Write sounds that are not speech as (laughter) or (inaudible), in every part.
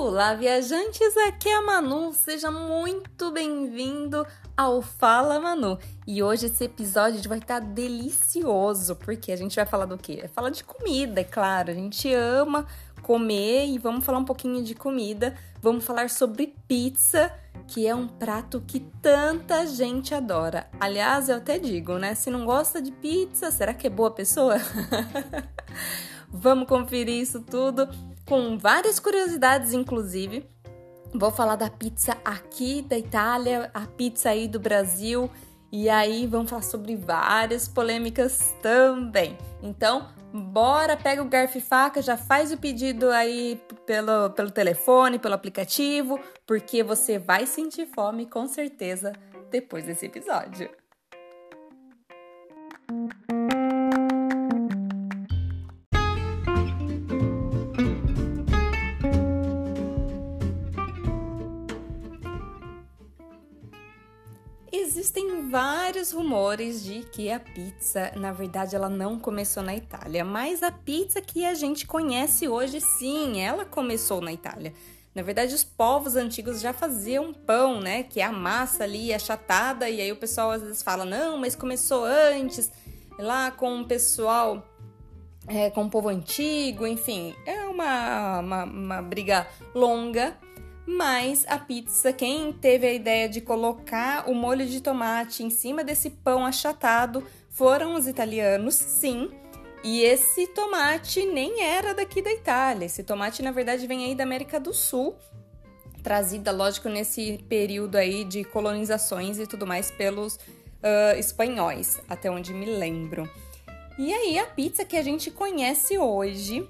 Olá, viajantes! Aqui é a Manu. Seja muito bem-vindo ao Fala Manu. E hoje esse episódio vai estar delicioso, porque a gente vai falar do quê? É falar de comida, é claro. A gente ama comer e vamos falar um pouquinho de comida. Vamos falar sobre pizza, que é um prato que tanta gente adora. Aliás, eu até digo, né? Se não gosta de pizza, será que é boa pessoa? (laughs) vamos conferir isso tudo com várias curiosidades, inclusive. Vou falar da pizza aqui da Itália, a pizza aí do Brasil, e aí vamos falar sobre várias polêmicas também. Então, bora, pega o garfo e faca, já faz o pedido aí pelo, pelo telefone, pelo aplicativo, porque você vai sentir fome com certeza depois desse episódio. Existem vários rumores de que a pizza, na verdade, ela não começou na Itália, mas a pizza que a gente conhece hoje, sim, ela começou na Itália. Na verdade, os povos antigos já faziam pão, né? Que é a massa ali achatada, e aí o pessoal às vezes fala, não, mas começou antes, lá com o pessoal, é, com o povo antigo, enfim, é uma, uma, uma briga longa mas a pizza, quem teve a ideia de colocar o molho de tomate em cima desse pão achatado foram os italianos, sim. E esse tomate nem era daqui da Itália. Esse tomate, na verdade, vem aí da América do Sul, trazida, lógico, nesse período aí de colonizações e tudo mais pelos uh, espanhóis, até onde me lembro. E aí, a pizza que a gente conhece hoje,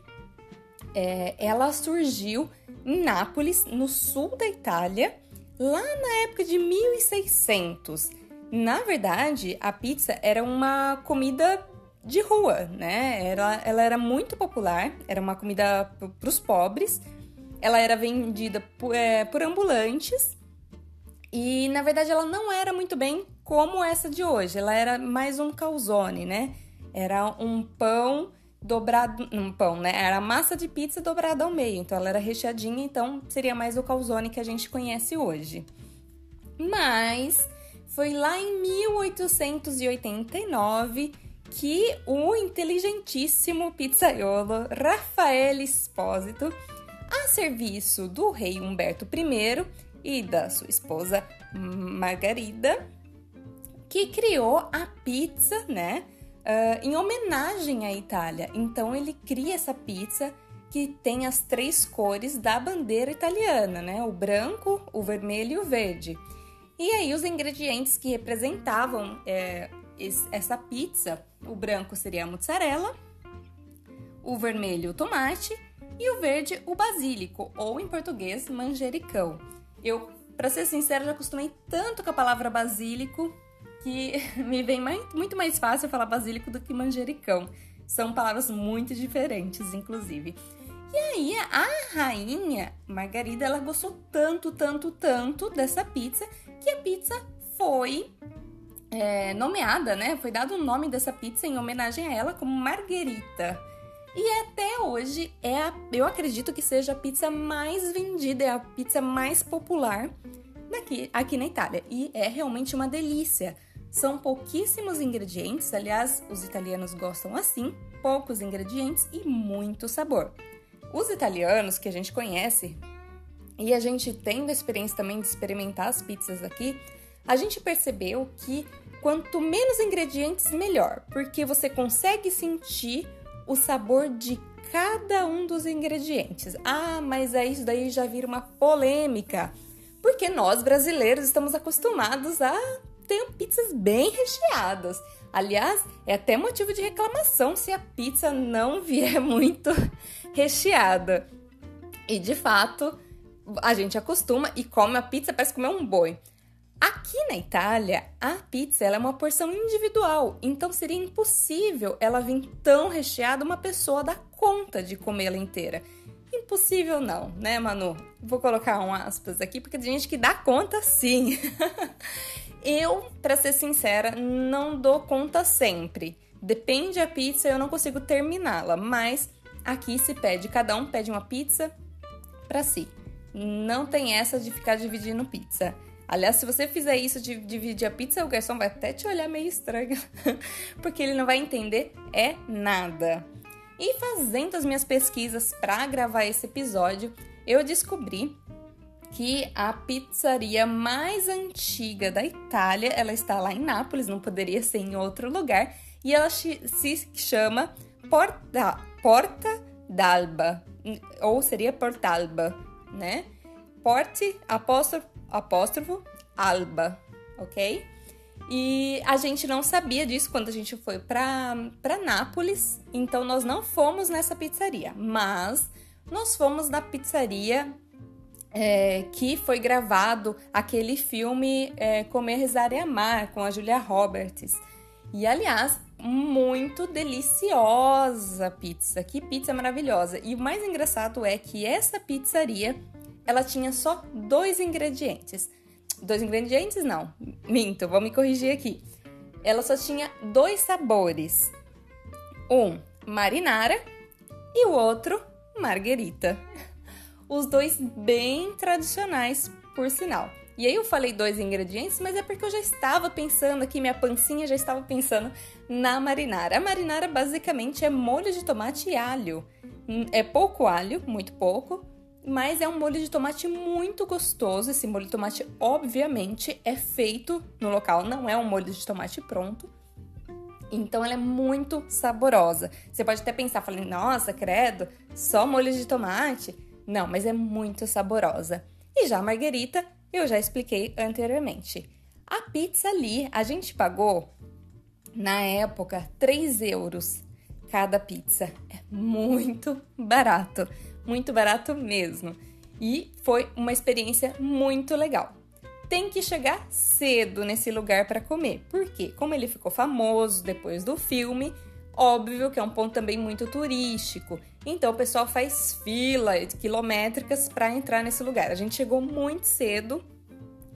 é, ela surgiu em Nápoles, no sul da Itália, lá na época de 1600. Na verdade, a pizza era uma comida de rua, né? Ela, ela era muito popular, era uma comida para os pobres. Ela era vendida por, é, por ambulantes e, na verdade, ela não era muito bem como essa de hoje. Ela era mais um calzone, né? Era um pão dobrado, um pão, né? Era massa de pizza dobrada ao meio, então ela era recheadinha, então seria mais o calzone que a gente conhece hoje. Mas foi lá em 1889 que o inteligentíssimo pizzaiolo Raffaele Espósito, a serviço do rei Humberto I e da sua esposa Margarida, que criou a pizza, né? Uh, em homenagem à Itália. Então ele cria essa pizza que tem as três cores da bandeira italiana, né? O branco, o vermelho e o verde. E aí os ingredientes que representavam é, essa pizza, o branco seria a mozzarella, o vermelho o tomate e o verde o basílico, ou em português manjericão. Eu, para ser sincera, já acostumei tanto com a palavra basílico que (laughs) me vem mais, muito mais fácil falar basílico do que manjericão. São palavras muito diferentes, inclusive. E aí, a rainha Margarida, ela gostou tanto, tanto, tanto dessa pizza que a pizza foi é, nomeada, né? Foi dado o nome dessa pizza em homenagem a ela como Margherita. E até hoje é a, eu acredito que seja a pizza mais vendida, é a pizza mais popular daqui, aqui na Itália. E é realmente uma delícia. São pouquíssimos ingredientes, aliás, os italianos gostam assim, poucos ingredientes e muito sabor. Os italianos que a gente conhece, e a gente tendo a experiência também de experimentar as pizzas aqui, a gente percebeu que quanto menos ingredientes, melhor, porque você consegue sentir o sabor de cada um dos ingredientes. Ah, mas aí isso daí já vira uma polêmica, porque nós brasileiros estamos acostumados a tem pizzas bem recheadas. Aliás, é até motivo de reclamação se a pizza não (laughs) vier muito recheada. E de fato, a gente acostuma e come a pizza, parece comer um boi. Aqui na Itália, a pizza é uma porção individual, então seria impossível ela vir tão recheada uma pessoa dar conta de comê-la inteira. Impossível não, né, Manu? Vou colocar um aspas aqui porque tem gente que dá conta sim. (laughs) Eu, para ser sincera, não dou conta sempre. Depende da pizza, eu não consigo terminá-la, mas aqui se pede, cada um pede uma pizza para si. não tem essa de ficar dividindo pizza. Aliás, se você fizer isso de dividir a pizza, o garçom vai até te olhar meio estranho, (laughs) porque ele não vai entender é nada. E fazendo as minhas pesquisas para gravar esse episódio, eu descobri que a pizzaria mais antiga da Itália, ela está lá em Nápoles, não poderia ser em outro lugar, e ela se chama Porta, Porta d'Alba, ou seria Portalba, né? Porte, apóstrofo, apóstrofo, Alba, ok? E a gente não sabia disso quando a gente foi para Nápoles, então nós não fomos nessa pizzaria, mas nós fomos na pizzaria é, que foi gravado aquele filme é, Comer, Rezar e Amar com a Julia Roberts. E aliás, muito deliciosa pizza. Que pizza maravilhosa. E o mais engraçado é que essa pizzaria, ela tinha só dois ingredientes. Dois ingredientes não. Minto, vou me corrigir aqui. Ela só tinha dois sabores. Um, marinara e o outro, marguerita. Os dois bem tradicionais, por sinal. E aí eu falei dois ingredientes, mas é porque eu já estava pensando aqui, minha pancinha já estava pensando na marinara. A marinara basicamente é molho de tomate e alho. Hum, é pouco alho, muito pouco, mas é um molho de tomate muito gostoso. Esse molho de tomate, obviamente, é feito no local, não é um molho de tomate pronto. Então ela é muito saborosa. Você pode até pensar, falando, nossa, credo, só molho de tomate? Não, mas é muito saborosa. E já a marguerita eu já expliquei anteriormente. A pizza ali, a gente pagou, na época, 3 euros cada pizza. É muito barato, muito barato mesmo. E foi uma experiência muito legal. Tem que chegar cedo nesse lugar para comer, porque, como ele ficou famoso depois do filme, óbvio que é um ponto também muito turístico. Então o pessoal faz fila quilométricas para entrar nesse lugar. A gente chegou muito cedo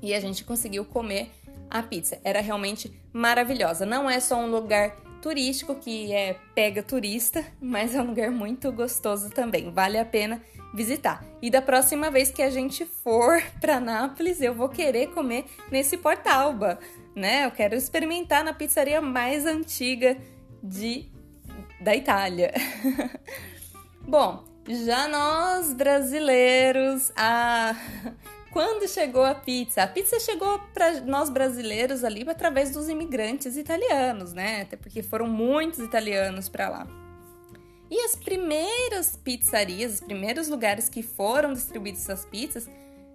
e a gente conseguiu comer a pizza. Era realmente maravilhosa. Não é só um lugar turístico que é pega turista, (laughs) mas é um lugar muito gostoso também. Vale a pena visitar. E da próxima vez que a gente for (laughs) para Nápoles, eu vou querer comer nesse Portalba, né? Eu quero experimentar na pizzaria mais antiga de da Itália. (laughs) Bom, já nós brasileiros, a quando chegou a pizza? A pizza chegou para nós brasileiros ali através dos imigrantes italianos, né? Até porque foram muitos italianos para lá. E as primeiras pizzarias, os primeiros lugares que foram distribuídas essas pizzas,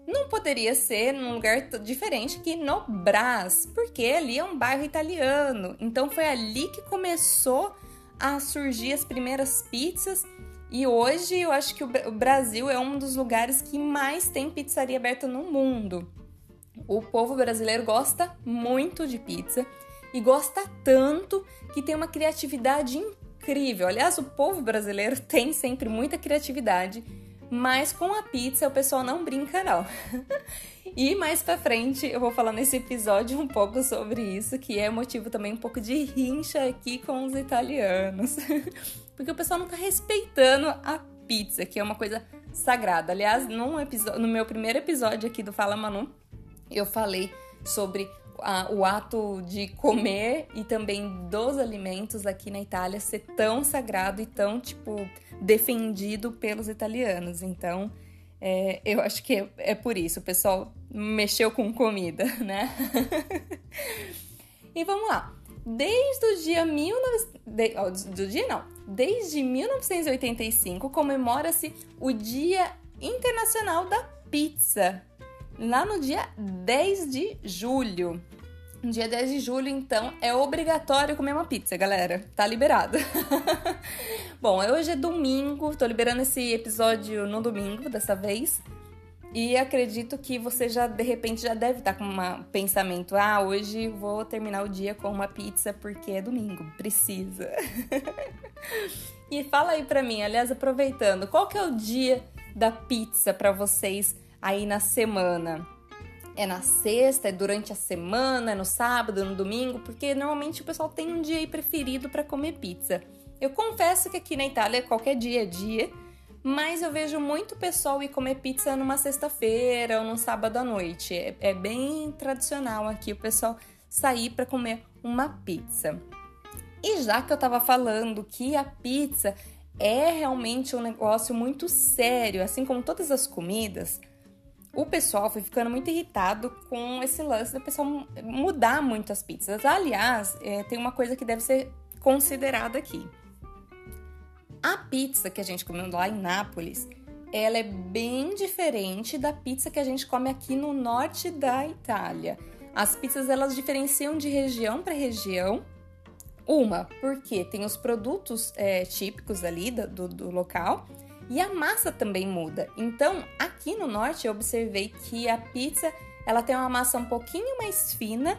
não poderia ser num lugar diferente que no Brás, porque ali é um bairro italiano. Então foi ali que começou a surgir as primeiras pizzas e hoje eu acho que o Brasil é um dos lugares que mais tem pizzaria aberta no mundo. O povo brasileiro gosta muito de pizza e gosta tanto que tem uma criatividade incrível. Aliás, o povo brasileiro (laughs) tem sempre muita criatividade, mas com a pizza o pessoal não brinca não. (laughs) e mais para frente eu vou falar nesse episódio um pouco sobre isso, que é motivo também um pouco de rincha aqui com os italianos. (laughs) porque o pessoal não tá respeitando a pizza, que é uma coisa sagrada. Aliás, episódio, no meu primeiro episódio aqui do Fala Manu, eu falei sobre a, o ato de comer e também dos alimentos aqui na Itália ser tão sagrado e tão, tipo, defendido pelos italianos. Então, é, eu acho que é, é por isso. O pessoal mexeu com comida, (laughs) né? e vamos lá. Desde o dia 19... De, do dia não. Desde 1985 comemora-se o Dia Internacional da Pizza. Lá no dia 10 de julho. No dia 10 de julho, então, é obrigatório comer uma pizza, galera. Tá liberado. (laughs) Bom, hoje é domingo, tô liberando esse episódio no domingo dessa vez. E acredito que você já, de repente, já deve estar com um pensamento: ah, hoje vou terminar o dia com uma pizza porque é domingo, precisa. (laughs) e fala aí pra mim, aliás, aproveitando, qual que é o dia da pizza para vocês aí na semana? É na sexta, é durante a semana, é no sábado, no domingo? Porque normalmente o pessoal tem um dia aí preferido para comer pizza. Eu confesso que aqui na Itália qualquer dia é dia, mas eu vejo muito pessoal ir comer pizza numa sexta-feira ou num sábado à noite. É, é bem tradicional aqui o pessoal sair para comer uma pizza. E já que eu tava falando que a pizza é realmente um negócio muito sério, assim como todas as comidas, o pessoal foi ficando muito irritado com esse lance do pessoal mudar muito as pizzas. Aliás, é, tem uma coisa que deve ser considerada aqui. A pizza que a gente comeu lá em Nápoles, ela é bem diferente da pizza que a gente come aqui no norte da Itália. As pizzas elas diferenciam de região para região. Uma, porque tem os produtos é, típicos ali do, do local e a massa também muda. Então, aqui no norte eu observei que a pizza ela tem uma massa um pouquinho mais fina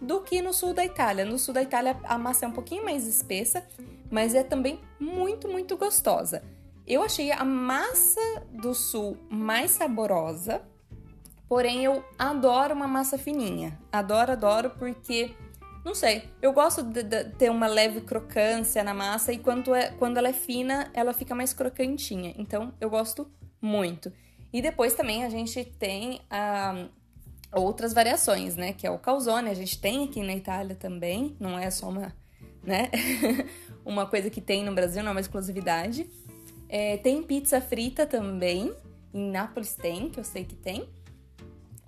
do que no sul da Itália. No sul da Itália a massa é um pouquinho mais espessa, mas é também muito, muito gostosa. Eu achei a massa do sul mais saborosa, porém eu adoro uma massa fininha. Adoro, adoro porque não sei, eu gosto de, de, ter uma leve crocância na massa e quando, é, quando ela é fina, ela fica mais crocantinha. Então eu gosto muito. E depois também a gente tem ah, outras variações, né? Que é o calzone, a gente tem aqui na Itália também, não é só uma, né? (laughs) uma coisa que tem no Brasil, não é uma exclusividade. É, tem pizza frita também, em Nápoles tem, que eu sei que tem.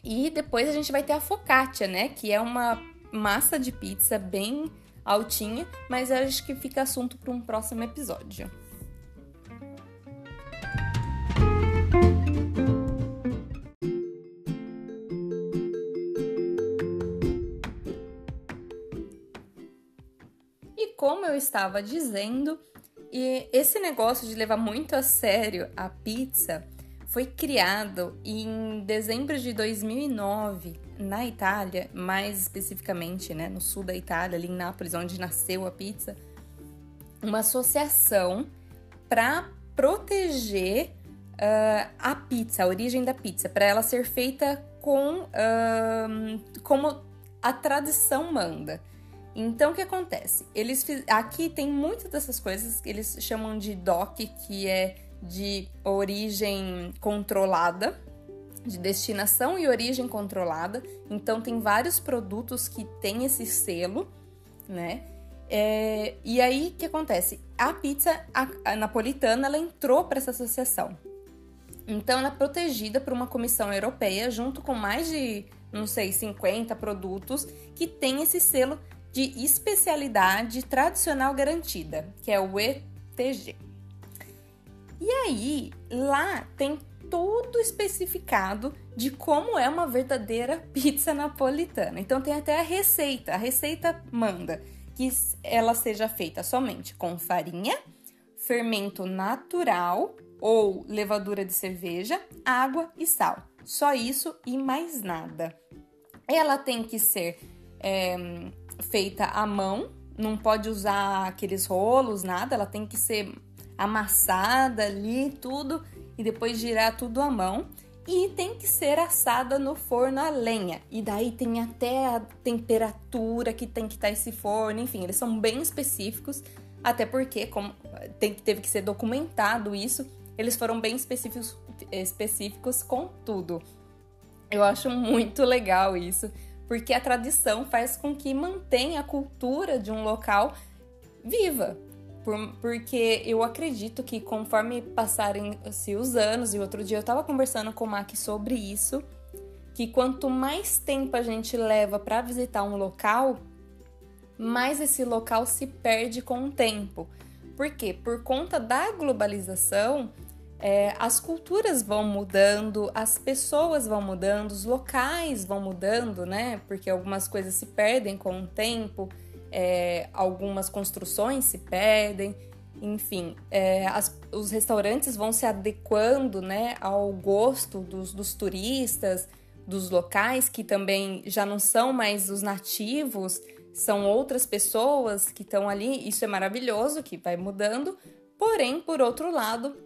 E depois a gente vai ter a focaccia, né? Que é uma massa de pizza bem altinha, mas acho que fica assunto para um próximo episódio. Estava dizendo, e esse negócio de levar muito a sério a pizza foi criado em dezembro de 2009 na Itália, mais especificamente, né, no sul da Itália, ali em Nápoles, onde nasceu a pizza, uma associação para proteger uh, a pizza, a origem da pizza, para ela ser feita com uh, como a tradição manda. Então, o que acontece? Eles. Aqui tem muitas dessas coisas que eles chamam de DOC, que é de origem controlada, de destinação e origem controlada. Então, tem vários produtos que têm esse selo, né? É... e aí, o que acontece? A pizza a, a napolitana, ela entrou para essa associação. Então, ela é protegida por uma comissão europeia, junto com mais de, não sei, 50 produtos que tem esse selo de especialidade tradicional garantida, que é o ETG. E aí, lá tem tudo especificado de como é uma verdadeira (laughs) pizza napolitana. Então tem até a receita. A receita manda que ela seja feita somente com farinha, fermento natural ou levadura de cerveja, água e sal. Só isso e mais nada. Ela tem que ser é, feita à mão, não pode usar aqueles rolos, nada, ela tem que ser amassada ali, tudo, e depois girar tudo à mão. E tem que ser assada no forno a lenha. E daí tem até a temperatura que tem que estar esse forno, enfim, eles são bem específicos, até porque como tem, teve que ser documentado isso, eles foram bem específicos, específicos com tudo. Eu acho muito legal isso porque a tradição faz com que mantenha a cultura de um local viva. Por, porque eu acredito que conforme passarem-se os anos, e outro dia eu estava conversando com o Mac sobre isso, que quanto mais tempo a gente leva para visitar um local, mais esse local se perde com o tempo. Por quê? Por conta da globalização, é, as culturas vão mudando, as pessoas vão mudando, os locais vão mudando, né? Porque algumas coisas se perdem com o tempo, é, algumas construções se perdem, enfim, é, as, os restaurantes vão se adequando, né, ao gosto dos, dos turistas, dos locais que também já não são mais os nativos, são outras pessoas que estão ali. Isso é maravilhoso, que vai mudando. Porém, por outro lado,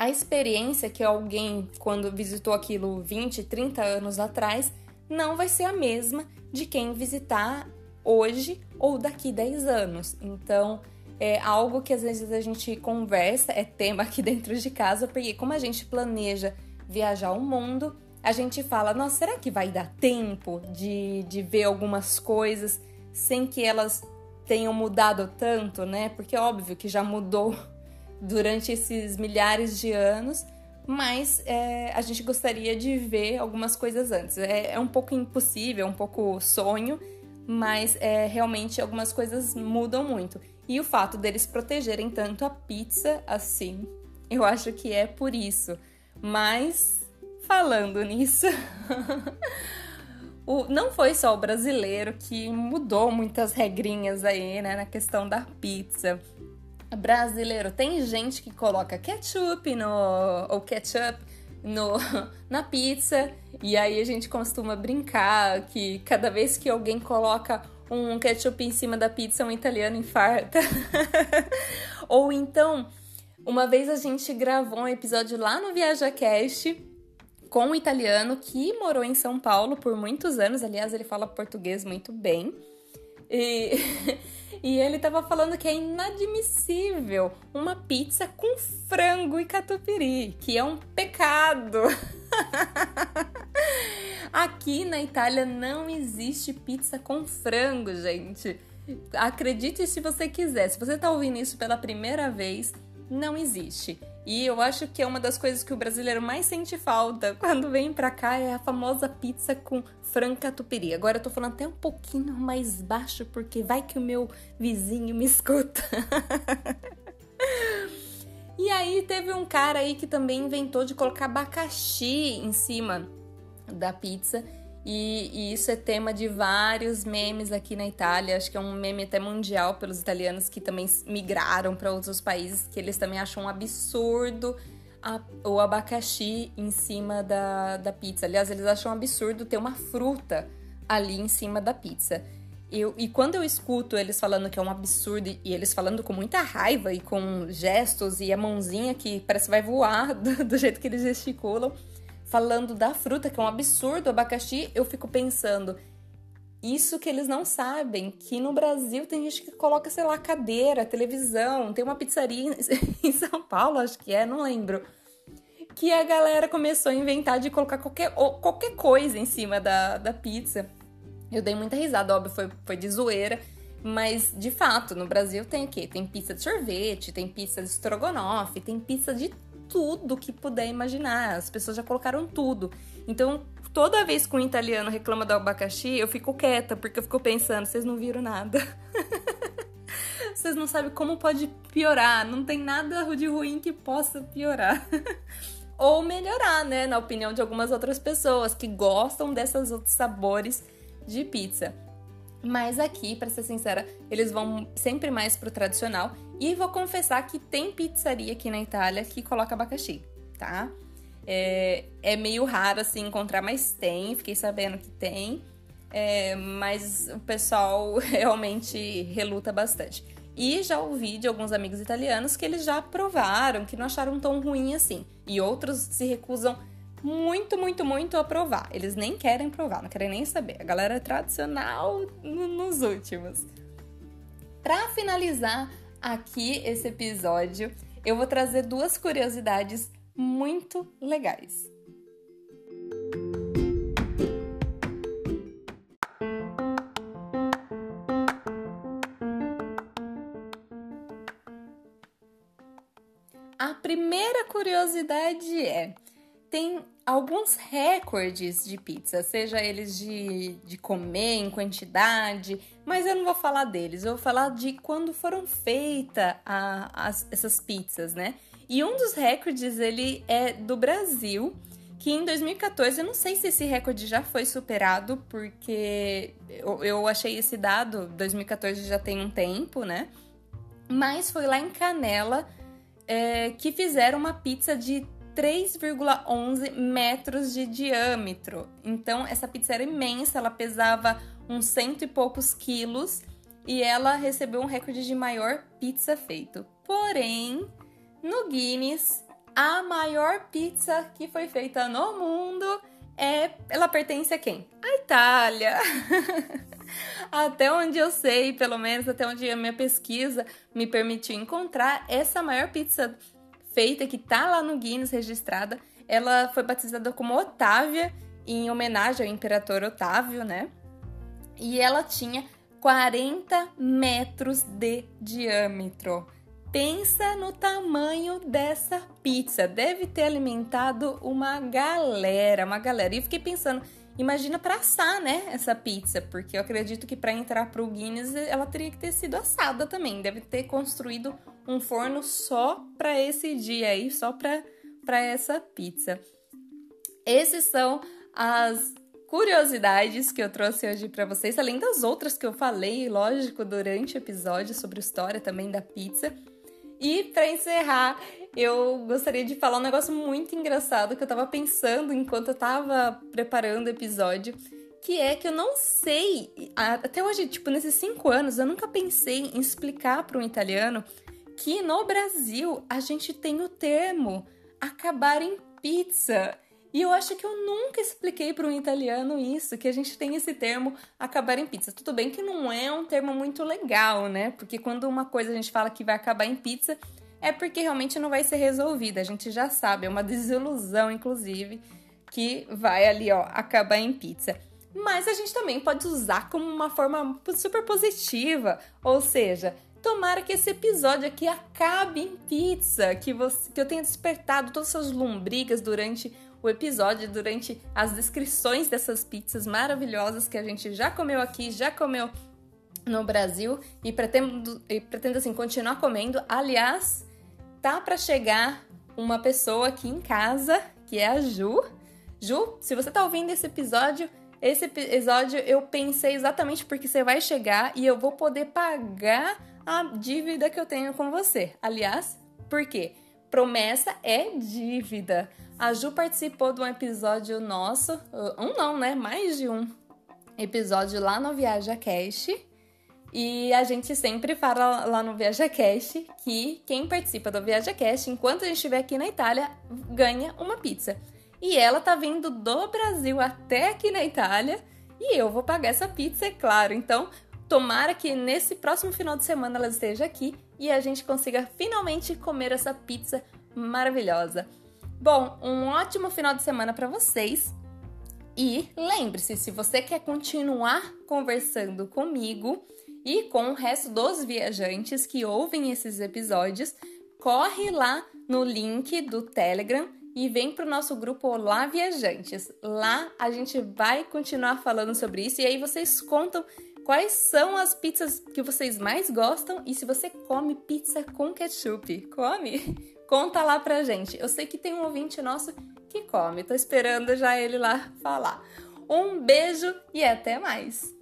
a experiência que alguém, quando visitou aquilo 20, 30 anos atrás, não vai ser a mesma de quem visitar hoje ou daqui 10 anos. Então, é algo que às vezes a gente conversa, é tema aqui (laughs) dentro de casa, porque como a gente planeja viajar o mundo, a gente fala, nossa, será que vai dar tempo de, de ver algumas coisas sem que elas tenham mudado tanto, né? Porque é óbvio que já mudou durante esses milhares de anos, mas é, a gente gostaria de ver algumas coisas antes. É, é um pouco impossível, é um pouco sonho, mas é, realmente algumas coisas mudam muito. E o fato deles protegerem tanto a pizza assim, eu acho que é por isso. Mas, falando nisso, (laughs) o, não foi só o brasileiro que mudou muitas regrinhas aí, né, na questão da pizza. Brasileiro, tem gente que coloca ketchup no. ou ketchup no, (laughs) na pizza. E aí a gente costuma brincar que cada vez que alguém coloca um ketchup em cima da pizza, um italiano infarta. (laughs) Ou então, uma vez a gente gravou um episódio lá no ViajaCast com um italiano que morou em São Paulo por muitos anos. Aliás, ele fala português muito bem. E, (laughs) e ele tava falando que é inadmissível uma pizza com frango e catupiry, que é um pecado. (laughs) Aqui na Itália não existe pizza com frango, gente. Acredite se você quiser. Se você tá ouvindo isso pela primeira vez, não existe. E eu acho que é uma das coisas que o brasileiro mais sente falta (laughs) quando vem pra cá é a famosa pizza com frango catupiry. Agora eu tô falando até um pouquinho mais baixo porque vai que o meu vizinho me escuta. (laughs) e aí teve um cara aí que também inventou de colocar abacaxi em cima da pizza. E, e, isso é tema de vários memes aqui na Itália. Acho que é um meme até mundial pelos italianos que também migraram para outros países, que eles também acham um absurdo a, o abacaxi em cima da, da pizza. Aliás, eles acham um absurdo ter uma fruta ali em cima da pizza. Eu, e quando eu escuto eles falando que é um absurdo e eles falando com muita raiva e com gestos e a mãozinha que parece que vai voar (laughs) do, do jeito que eles gesticulam, falando da fruta, que é um absurdo, o abacaxi, eu fico pensando, isso que eles não sabem, que no Brasil tem gente que coloca, sei lá, cadeira, televisão, tem uma pizzaria em (laughs) São Paulo, acho que é, não lembro, que a galera começou a inventar de colocar qualquer, qualquer coisa em cima da, da pizza. Eu dei muita risada, óbvio, foi, foi de zoeira, mas de fato, no Brasil tem o quê? Tem pizza de sorvete, tem pizza de estrogonofe, tem pizza de tudo que puder imaginar. As pessoas já colocaram tudo. Então, toda vez que um italiano reclama do abacaxi, eu fico quieta, porque eu fico pensando, vocês não viram nada. (laughs) vocês não sabem como pode piorar. Não tem nada de ruim que possa piorar. (laughs) Ou melhorar, né? Na opinião de algumas outras pessoas que gostam desses outros sabores de pizza. Mas aqui, para ser sincera, eles vão sempre mais pro tradicional. E vou confessar que tem pizzaria aqui na Itália que coloca abacaxi, tá? É, é meio raro assim encontrar, mas tem. Fiquei sabendo que tem. É, mas o pessoal (laughs) realmente reluta bastante. E já ouvi de alguns amigos italianos que eles já provaram, que não acharam tão ruim assim. E outros se recusam muito, muito, muito a provar. Eles nem querem provar, não querem nem saber. A galera é tradicional nos últimos. Para finalizar aqui esse episódio, eu vou trazer duas curiosidades muito legais. A primeira curiosidade é: tem alguns recordes de pizza, seja eles de, de comer em quantidade, mas eu não vou falar deles, eu vou falar de quando foram feitas essas pizzas, né? E um dos recordes, ele é do Brasil, que em 2014, eu não sei se esse recorde já foi superado, porque eu, eu achei esse dado, 2014 já tem um tempo, né? Mas foi lá em Canela é, que fizeram uma pizza de 3,11 metros de diâmetro. Então, essa pizza era imensa, ela pesava uns cento e poucos quilos e ela recebeu um recorde de maior pizza feito. Porém, no Guinness, a maior pizza que foi feita no mundo é. Ela pertence a quem? A Itália! (laughs) até onde eu sei, pelo menos até onde a minha pesquisa me permitiu encontrar, essa maior pizza feita que tá lá no Guinness registrada, ela foi batizada como Otávia em homenagem ao imperador Otávio, né? E ela tinha 40 metros de diâmetro. Pensa no tamanho dessa pizza. Deve ter alimentado uma galera, uma galera. E eu fiquei pensando, imagina para assar, né, essa pizza, porque eu acredito que para entrar pro Guinness ela teria que ter sido assada também. Deve ter construído um forno só para esse dia aí, só para para essa pizza. Esses são as curiosidades que eu trouxe hoje para vocês, além das outras que eu falei, lógico, durante o episódio sobre a história também da pizza. E para encerrar, eu gostaria de falar um negócio muito engraçado que eu tava pensando enquanto eu tava preparando o episódio, que é que eu não sei, até hoje, tipo, nesses cinco anos, eu nunca pensei em explicar para um italiano que no Brasil a gente tem o termo acabar em pizza. E eu acho que eu nunca expliquei para um italiano isso, que a gente tem esse termo acabar em pizza. Tudo bem que não é um termo muito legal, né? Porque quando uma coisa a gente fala que vai acabar em pizza, é porque realmente não vai ser resolvida. A gente já sabe, é uma (laughs) desilusão, inclusive, que vai ali, ó, acabar em pizza. Mas a gente também pode usar como uma forma super positiva, ou seja, Tomara que esse episódio aqui acabe em pizza, que, você, que eu tenha despertado todas essas lombrigas durante o episódio, durante as descrições dessas pizzas maravilhosas que a gente já comeu aqui, já comeu no Brasil e pretendo, e pretendo assim continuar comendo. Aliás, tá para chegar uma pessoa aqui em casa, que é a Ju. Ju, se você tá ouvindo esse episódio, esse episódio eu pensei exatamente porque você vai chegar e eu vou poder pagar a dívida que eu tenho com você. Aliás, por quê? Promessa é dívida. A Ju participou de um episódio nosso, um não, né? Mais de um episódio lá no Viaja Cash. E a gente sempre fala lá no Viaja Cash que quem participa do Viaja Cash, enquanto a gente estiver aqui na Itália, ganha uma pizza. E ela tá vindo do Brasil até aqui na Itália e eu vou pagar essa pizza, é claro. Então, tomara que nesse próximo final de semana ela esteja aqui e a gente consiga finalmente comer essa pizza maravilhosa. Bom, um ótimo final de semana para vocês. E lembre-se, se você quer continuar conversando comigo e com o resto dos viajantes que ouvem esses episódios, corre lá no link do Telegram e vem para o nosso grupo Olá Viajantes. Lá a gente vai continuar falando sobre isso e aí vocês contam quais são as pizzas que vocês mais gostam e se você come pizza com ketchup. Come? (laughs) Conta lá pra gente. Eu sei que tem um ouvinte nosso que come. Tô esperando já ele lá falar. Um beijo e até mais!